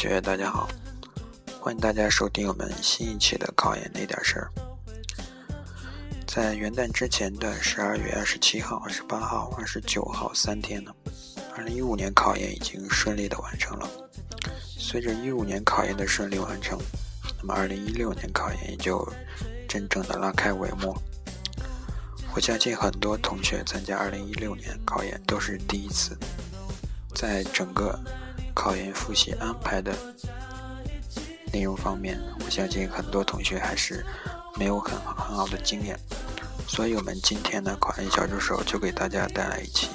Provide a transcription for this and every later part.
学，大家好，欢迎大家收听我们新一期的考研那点事儿。在元旦之前的十二月二十七号、二十八号、二十九号三天呢，二零一五年考研已经顺利的完成了。随着一五年考研的顺利完成，那么二零一六年考研也就真正的拉开帷幕。我相信很多同学参加二零一六年考研都是第一次，在整个考研复习安排的内容方面，我相信很多同学还是没有很很好的经验，所以我们今天的考研小助手就给大家带来一期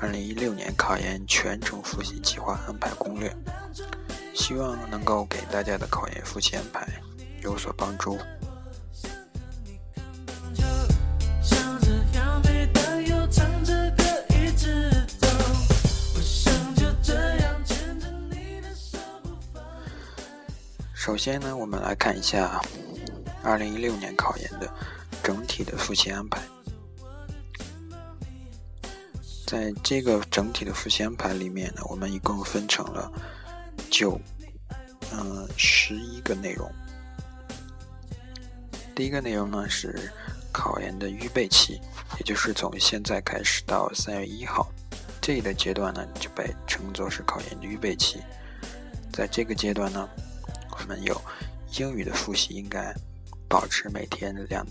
二零一六年考研全程复习计划安排攻略，希望能够给大家的考研复习安排有所帮助。首先呢，我们来看一下二零一六年考研的整体的复习安排。在这个整体的复习安排里面呢，我们一共分成了九嗯十一个内容。第一个内容呢是考研的预备期，也就是从现在开始到三月一号这一个阶段呢，就被称作是考研的预备期。在这个阶段呢。我们有英语的复习，应该保持每天两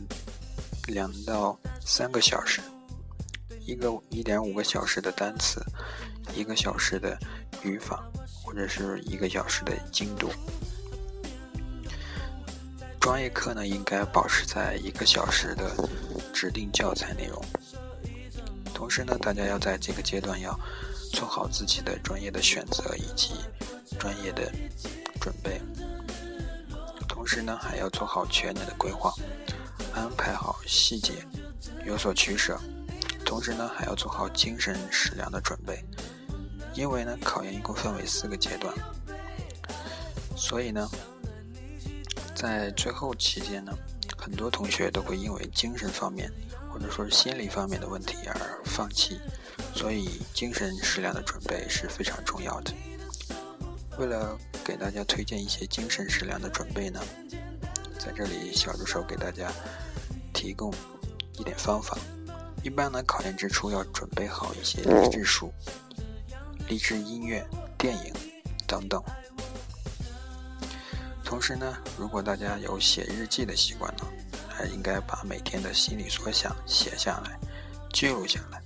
两到三个小时，一个一点五个小时的单词，一个小时的语法，或者是一个小时的精读。专业课呢，应该保持在一个小时的指定教材内容。同时呢，大家要在这个阶段要做好自己的专业的选择以及专业的准备。同时呢，还要做好全年的规划，安排好细节，有所取舍。同时呢，还要做好精神食粮的准备。因为呢，考研一共分为四个阶段，所以呢，在最后期间呢，很多同学都会因为精神方面或者说是心理方面的问题而放弃。所以，精神食粮的准备是非常重要的。为了给大家推荐一些精神食粮的准备呢，在这里小助手给大家提供一点方法。一般呢，考研之初要准备好一些励志书、励志音乐、电影等等。同时呢，如果大家有写日记的习惯呢，还应该把每天的心理所想写下来，记录下来，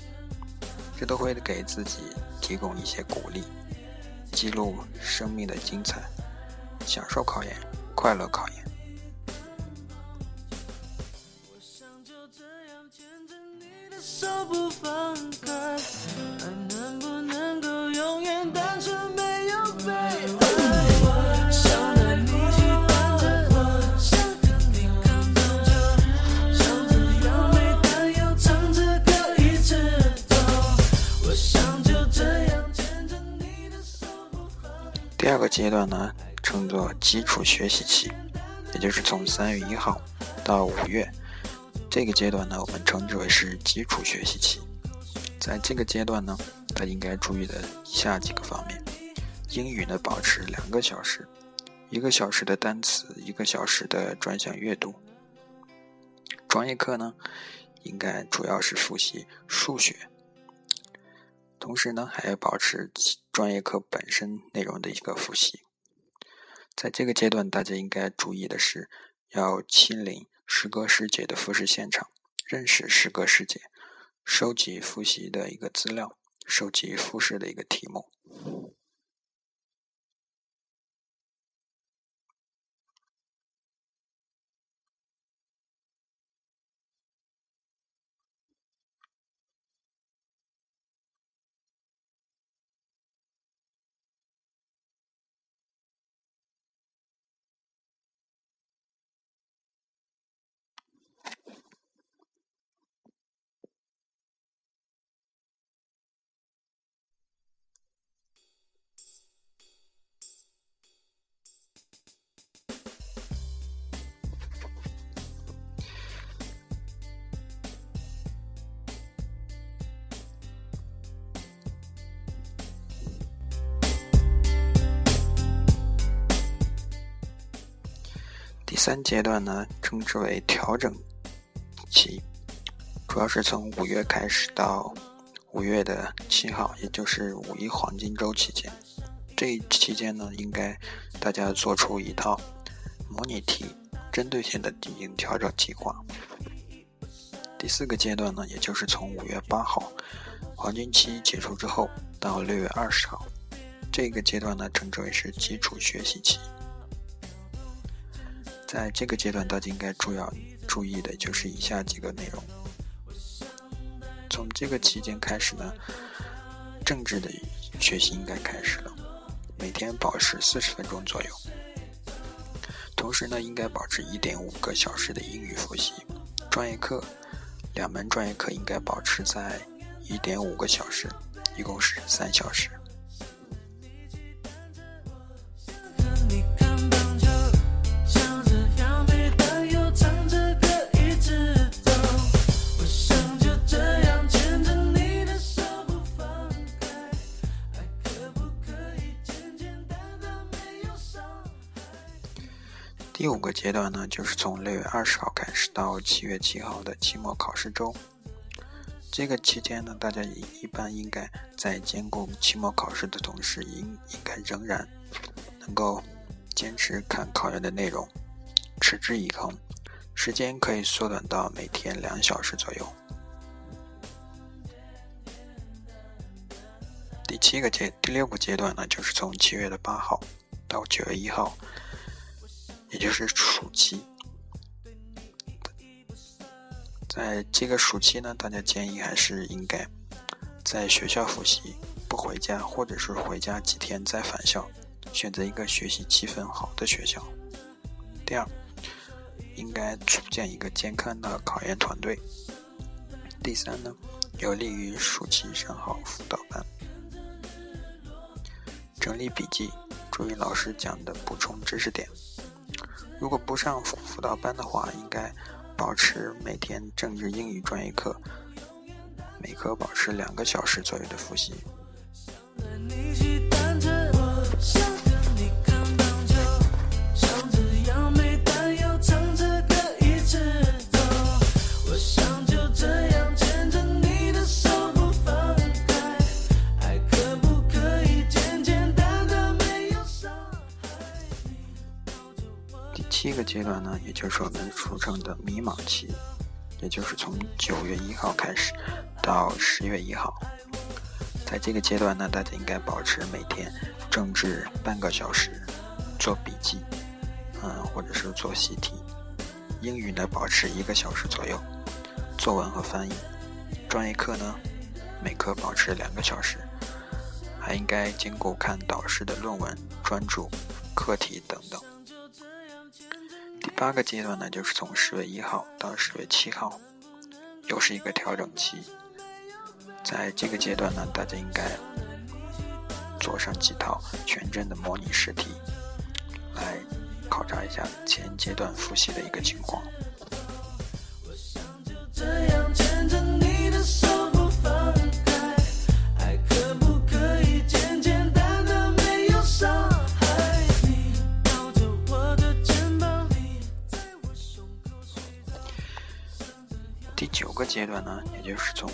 这都会给自己提供一些鼓励。记录生命的精彩享受考研快乐考研。想就这样牵着你的手不放开爱能不二个阶段呢，称作基础学习期，也就是从三月一号到五月，这个阶段呢，我们称之为是基础学习期。在这个阶段呢，他应该注意的以下几个方面：英语呢，保持两个小时，一个小时的单词，一个小时的专项阅读；专业课呢，应该主要是复习数学。同时呢，还要保持专业课本身内容的一个复习。在这个阶段，大家应该注意的是，要亲临师哥师姐的复试现场，认识师哥师姐，收集复习的一个资料，收集复试的一个题目。三阶段呢，称之为调整期，主要是从五月开始到五月的七号，也就是五一黄金周期间。这一期间呢，应该大家做出一套模拟题，针对性的进行调整计划。第四个阶段呢，也就是从五月八号黄金期结束之后到六月二十号，这个阶段呢，称之为是基础学习期。在这个阶段，大家应该主要注意的就是以下几个内容。从这个期间开始呢，政治的学习应该开始了，每天保持四十分钟左右。同时呢，应该保持一点五个小时的英语复习。专业课，两门专业课应该保持在一点五个小时，一共是三小时。第五个阶段呢，就是从六月二十号开始到七月七号的期末考试周。这个期间呢，大家一一般应该在兼顾期末考试的同时，应应该仍然能够坚持看考研的内容，持之以恒，时间可以缩短到每天两小时左右。第七个阶第六个阶段呢，就是从七月的八号到九月一号。也就是暑期，在这个暑期呢，大家建议还是应该在学校复习，不回家，或者是回家几天再返校，选择一个学习气氛好的学校。第二，应该组建一个健康的考研团队。第三呢，有利于暑期上好辅导班，整理笔记，注意老师讲的，补充知识点。如果不上辅辅导班的话，应该保持每天政治、英语专业课，每科保持两个小时左右的复习。第一个阶段呢，也就是我们俗称的迷茫期，也就是从九月一号开始到十月一号。在这个阶段呢，大家应该保持每天政治半个小时做笔记，嗯，或者是做习题。英语呢，保持一个小时左右，作文和翻译。专业课呢，每科保持两个小时，还应该兼顾看导师的论文、专注、课题等等。第八个阶段呢，就是从十月一号到十月七号，又是一个调整期。在这个阶段呢，大家应该做上几套全真的模拟试题，来考察一下前阶段复习的一个情况。第九个阶段呢，也就是从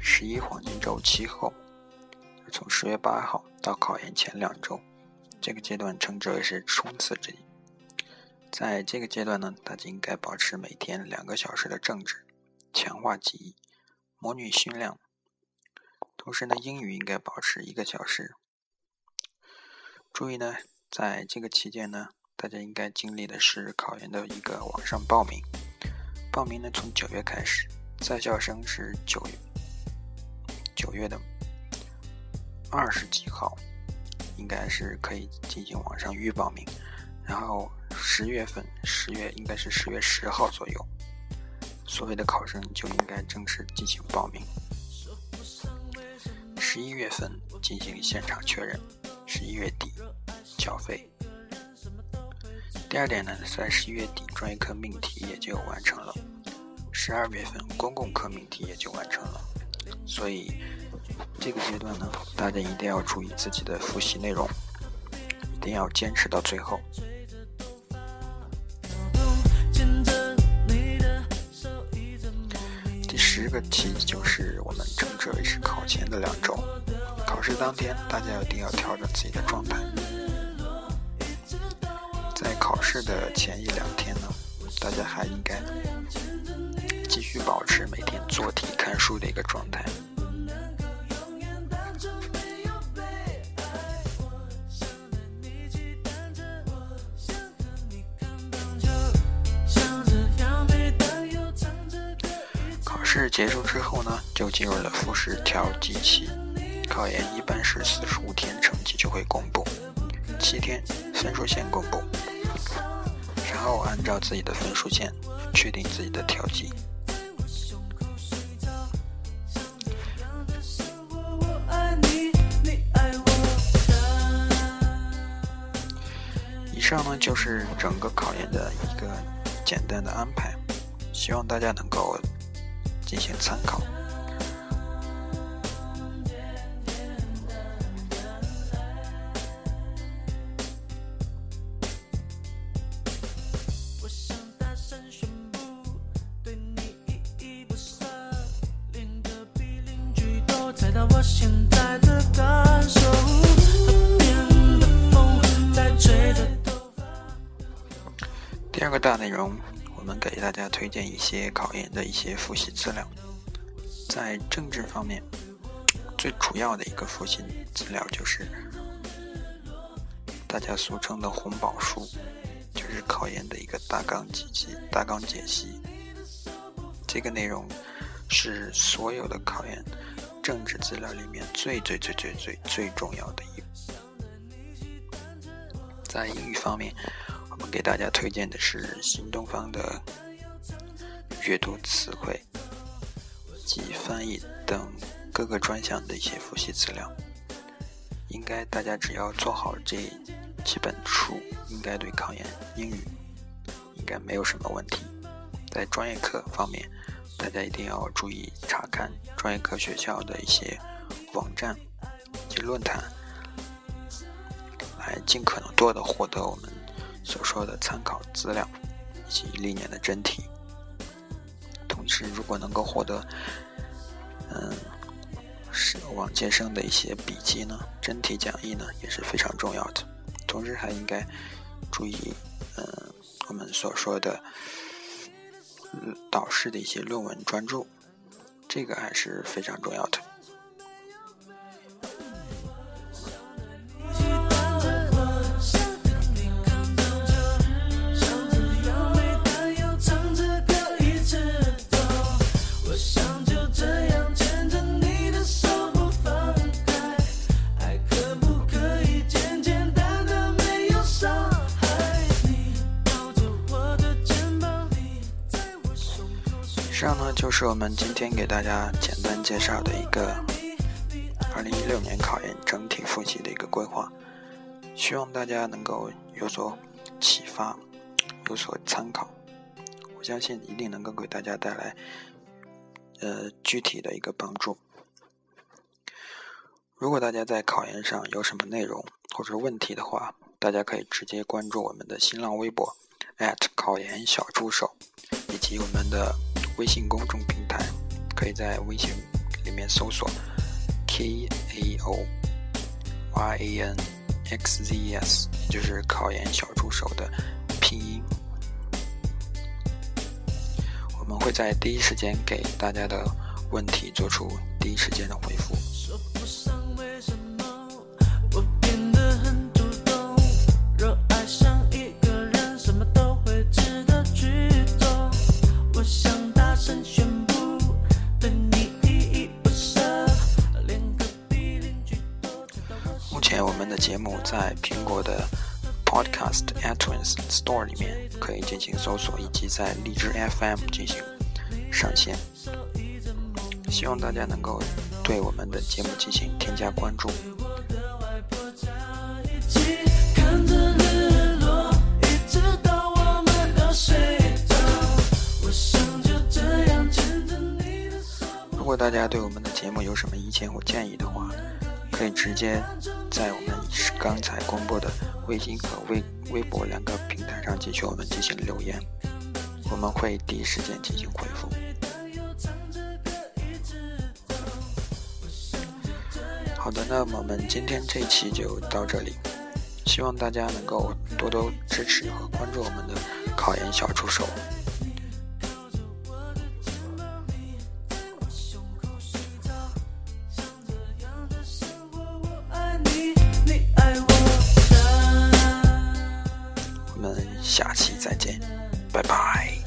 十一黄金周期后，从十月八号到考研前两周，这个阶段称之为是冲刺之期。在这个阶段呢，大家应该保持每天两个小时的政治，强化记忆，模拟训练。同时呢，英语应该保持一个小时。注意呢，在这个期间呢，大家应该经历的是考研的一个网上报名。报名呢，从九月开始。在校生是九月九月的二十几号，应该是可以进行网上预报名。然后十月份，十月应该是十月十号左右，所有的考生就应该正式进行报名。十一月份进行现场确认，十一月底缴费。第二点呢，在十一月底专业课命题也就完成了，十二月份公共课命题也就完成了，所以这个阶段呢，大家一定要注意自己的复习内容，一定要坚持到最后。第十个题就是我们称之为是考前的两周，考试当天大家一定要调整自己的状态。考试的前一两天呢，大家还应该继续保持每天做题看书的一个状态。考试结束之后呢，就进入了复试调剂期。考研一般是四十五天，成绩就会公布，七天分数线公布，然后按照自己的分数线确定自己的调剂。以上呢就是整个考研的一个简单的安排，希望大家能够。进行参考。第二个大内容。我们给大家推荐一些考研的一些复习资料。在政治方面，最主要的一个复习资料就是大家俗称的红宝书，就是考研的一个大纲解析。大纲解析这个内容是所有的考研政治资料里面最最最最最最重要的一。在英语方面。我们给大家推荐的是新东方的阅读词汇及翻译等各个专项的一些复习资料。应该大家只要做好这几本书，应该对考研英语应该没有什么问题。在专业课方面，大家一定要注意查看专业课学校的一些网站及论坛，来尽可能多的获得我们。所说的参考资料以及历年的真题，同时如果能够获得，嗯，是往届生的一些笔记呢，真题讲义呢也是非常重要的。同时还应该注意，嗯，我们所说的导师的一些论文专注，这个还是非常重要的。是我们今天给大家简单介绍的一个2016年考研整体复习的一个规划，希望大家能够有所启发，有所参考。我相信一定能够给大家带来呃具体的一个帮助。如果大家在考研上有什么内容或者问题的话，大家可以直接关注我们的新浪微博考研小助手，以及我们的。微信公众平台，可以在微信里面搜索 K A O Y A N X Z E S，就是考研小助手的拼音。我们会在第一时间给大家的问题做出第一时间的回复。目在苹果的 Podcast iTunes Store 里面可以进行搜索，以及在荔枝 FM 进行上线。希望大家能够对我们的节目进行添加关注。如果大家对我们的节目有什么意见或建议的话，可以直接在我们刚才公布的微信和微微博两个平台上继续我们进行留言，我们会第一时间进行回复。好的，那么我们今天这期就到这里，希望大家能够多多支持和关注我们的考研小助手。拜拜。